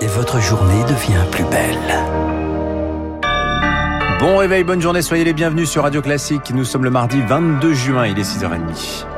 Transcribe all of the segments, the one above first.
et votre journée devient plus belle. Bon réveil, bonne journée, soyez les bienvenus sur Radio Classique. Nous sommes le mardi 22 juin, il est 6h30. –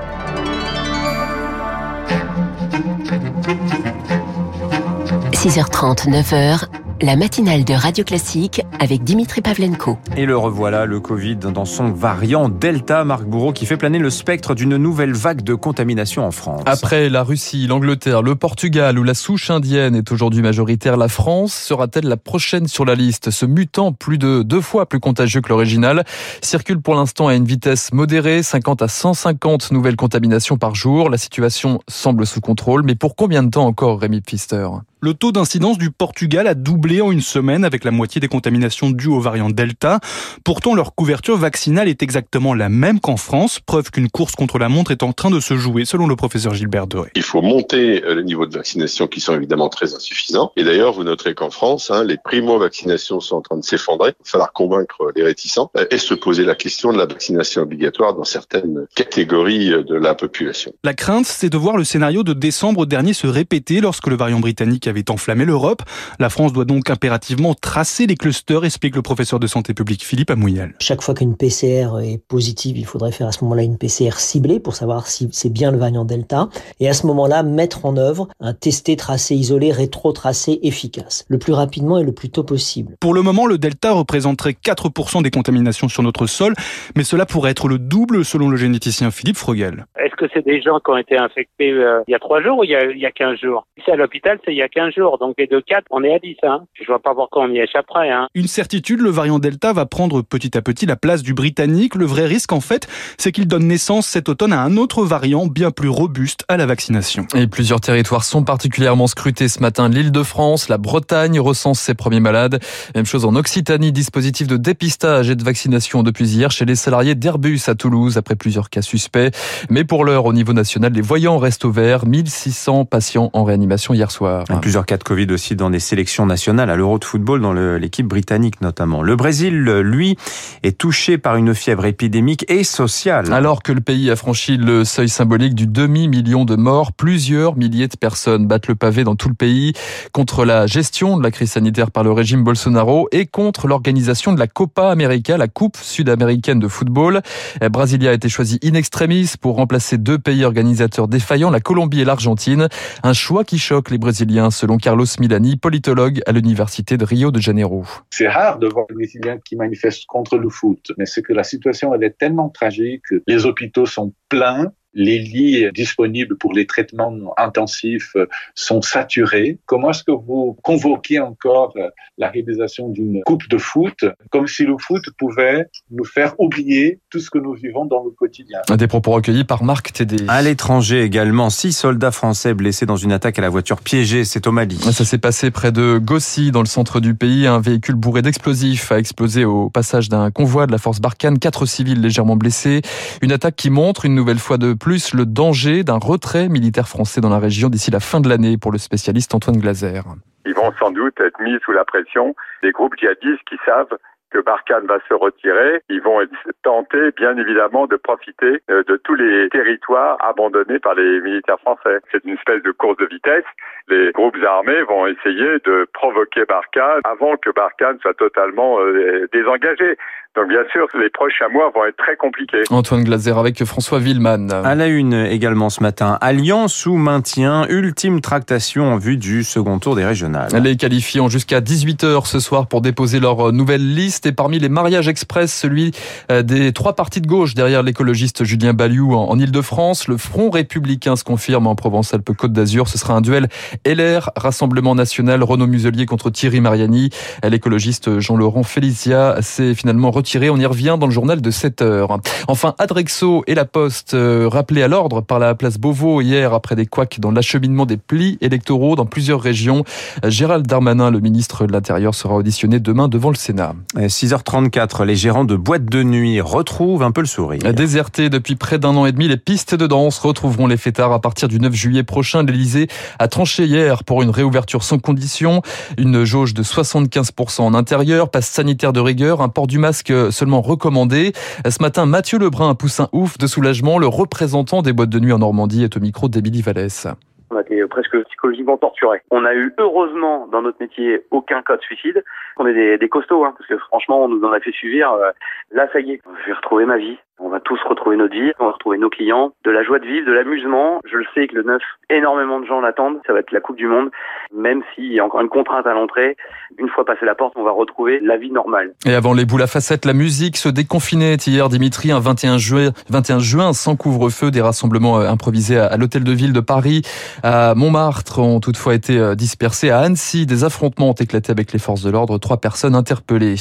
6h30, 9h, la matinale de Radio Classique avec Dimitri Pavlenko. Et le revoilà, le Covid dans son variant Delta, Marc Bourreau, qui fait planer le spectre d'une nouvelle vague de contamination en France. Après la Russie, l'Angleterre, le Portugal, où la souche indienne est aujourd'hui majoritaire, la France sera-t-elle la prochaine sur la liste? Ce mutant, plus de deux fois plus contagieux que l'original, circule pour l'instant à une vitesse modérée, 50 à 150 nouvelles contaminations par jour. La situation semble sous contrôle, mais pour combien de temps encore, Rémi Pfister? Le taux d'incidence du Portugal a doublé en une semaine avec la moitié des contaminations dues au variant Delta. Pourtant, leur couverture vaccinale est exactement la même qu'en France, preuve qu'une course contre la montre est en train de se jouer, selon le professeur Gilbert Doré. Il faut monter euh, les niveaux de vaccination qui sont évidemment très insuffisants. Et d'ailleurs, vous noterez qu'en France, hein, les primo-vaccinations sont en train de s'effondrer. Il va falloir convaincre les réticents euh, et se poser la question de la vaccination obligatoire dans certaines catégories euh, de la population. La crainte, c'est de voir le scénario de décembre dernier se répéter lorsque le variant britannique avait enflammé l'Europe. La France doit donc impérativement tracer les clusters, explique le professeur de santé publique Philippe Amouyal. Chaque fois qu'une PCR est positive, il faudrait faire à ce moment-là une PCR ciblée pour savoir si c'est bien le variant Delta. Et à ce moment-là, mettre en œuvre un testé, tracé, isolé, rétro-tracé efficace, le plus rapidement et le plus tôt possible. Pour le moment, le Delta représenterait 4% des contaminations sur notre sol, mais cela pourrait être le double selon le généticien Philippe Frogel. Est-ce que c'est des gens qui ont été infectés euh, il y a 3 jours ou il y a, il y a 15 jours? C'est à l'hôpital, c'est il y a 15 jours. Donc les deux 4, on est à 10. Hein. Je vois pas pourquoi on y échapperait. Hein. Une certitude, le variant Delta va prendre petit à petit la place du britannique. Le vrai risque, en fait, c'est qu'il donne naissance cet automne à un autre variant bien plus robuste à la vaccination. Et plusieurs territoires sont particulièrement scrutés ce matin. L'île de France, la Bretagne recense ses premiers malades. Même chose en Occitanie, dispositif de dépistage et de vaccination depuis hier chez les salariés d'Airbus à Toulouse après plusieurs cas suspects. Mais pour l'heure, au niveau national, les voyants restent ouverts. 1600 patients en réanimation hier soir. Plusieurs cas de Covid aussi dans des sélections nationales à l'Euro de football, dans l'équipe britannique notamment. Le Brésil, lui, est touché par une fièvre épidémique et sociale. Alors que le pays a franchi le seuil symbolique du demi-million de morts, plusieurs milliers de personnes battent le pavé dans tout le pays contre la gestion de la crise sanitaire par le régime Bolsonaro et contre l'organisation de la Copa América, la Coupe sud-américaine de football. Brasilia a été choisi in extremis pour remplacer deux pays organisateurs défaillants, la Colombie et l'Argentine. Un choix qui choque les Brésiliens, selon Carlos Milani politologue à l'université de Rio de Janeiro. C'est rare de voir des Brésiliens qui manifestent contre le foot, mais c'est que la situation est tellement tragique, les hôpitaux sont pleins, les lits disponibles pour les traitements intensifs sont saturés. Comment est-ce que vous convoquez encore la réalisation d'une coupe de foot comme si le foot pouvait nous faire oublier tout ce que nous vivons dans le quotidien? Des propos recueillis par Marc Tédé. À l'étranger également, six soldats français blessés dans une attaque à la voiture piégée, c'est au Mali. Ça s'est passé près de Gossi, dans le centre du pays. Un véhicule bourré d'explosifs a explosé au passage d'un convoi de la force Barkhane. Quatre civils légèrement blessés. Une attaque qui montre une nouvelle fois de plus le danger d'un retrait militaire français dans la région d'ici la fin de l'année pour le spécialiste Antoine Glaser. Ils vont sans doute être mis sous la pression des groupes djihadistes qui savent que Barkhane va se retirer, ils vont tenter bien évidemment de profiter euh, de tous les territoires abandonnés par les militaires français. C'est une espèce de course de vitesse. Les groupes armés vont essayer de provoquer Barkhane avant que Barkhane soit totalement euh, désengagé. Donc bien sûr, les prochains mois vont être très compliqués. Antoine Glaser avec François Villeman. À la une également ce matin, alliance ou maintien, ultime tractation en vue du second tour des régionales. Les qualifiants jusqu'à 18h ce soir pour déposer leur nouvelle liste et parmi les mariages express, celui euh, des trois partis de gauche derrière l'écologiste Julien Baliou en Ile-de-France. Le Front républicain se confirme en Provence-Alpes-Côte d'Azur. Ce sera un duel LR, Rassemblement National, Renaud Muselier contre Thierry Mariani. L'écologiste Jean-Laurent Félicia s'est finalement retiré on y revient dans le journal de 7 heures. Enfin, Adrexo et la Poste euh, rappelés à l'ordre par la place Beauvau hier après des couacs dans l'acheminement des plis électoraux dans plusieurs régions. Gérald Darmanin, le ministre de l'Intérieur, sera auditionné demain devant le Sénat. 6h34, les gérants de boîtes de nuit retrouvent un peu le sourire. Désertés depuis près d'un an et demi, les pistes de danse retrouveront les fêtards à partir du 9 juillet prochain. L'Elysée a tranché hier pour une réouverture sans condition, une jauge de 75% en intérieur, passe sanitaire de rigueur, un port du masque seulement recommandé. Ce matin, Mathieu Lebrun pousse un ouf de soulagement. Le représentant des boîtes de nuit en Normandie est au micro d'Émilie Vallès. On a été presque psychologiquement torturés. On a eu heureusement dans notre métier aucun cas de suicide. On est des, costauds, hein, parce que franchement, on nous en a fait suivre. Euh, là, ça y est, je vais retrouver ma vie. On va tous retrouver notre vie, on va retrouver nos clients, de la joie de vivre, de l'amusement. Je le sais que le 9, énormément de gens l'attendent. Ça va être la Coupe du Monde, même s'il y a encore une contrainte à l'entrée. Une fois passé la porte, on va retrouver la vie normale. Et avant les boules à facettes, la musique se déconfinait hier, Dimitri, un 21 juin, 21 juin sans couvre-feu, des rassemblements euh, improvisés à l'hôtel de ville de Paris, à Montmartre ont toutefois été euh, dispersés. À Annecy, des affrontements ont éclaté avec les forces de l'ordre, trois personnes interpellées.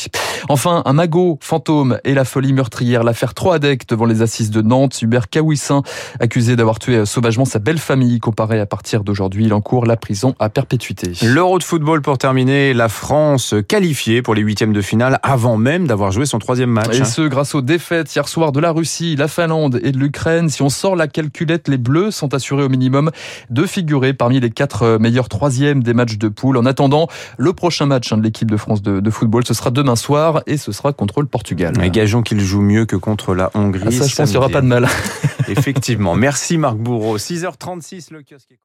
Enfin, un magot fantôme et la folie meurtrière, l'affaire 3 devant les assises de Nantes. Hubert Kawissin, accusé d'avoir tué sauvagement sa belle famille, comparé à partir d'aujourd'hui. Il encourt la prison à perpétuité. L'Euro de football pour terminer. La France qualifiée pour les huitièmes de finale avant même d'avoir joué son troisième match. Et ce, grâce aux défaites hier soir de la Russie, la Finlande et de l'Ukraine. Si on sort la calculette, les Bleus sont assurés au minimum de figurer parmi les quatre meilleurs troisièmes des matchs de poule. En attendant, le prochain match hein, de l'équipe de France de, football, ce sera demain soir et ce sera contre le Portugal. Et gageons qu'il joue mieux que contre la Hongrie. Ah, ça, je pense qu'il n'y aura pas de mal. Effectivement. Merci Marc Bourreau. 6h36, le kiosque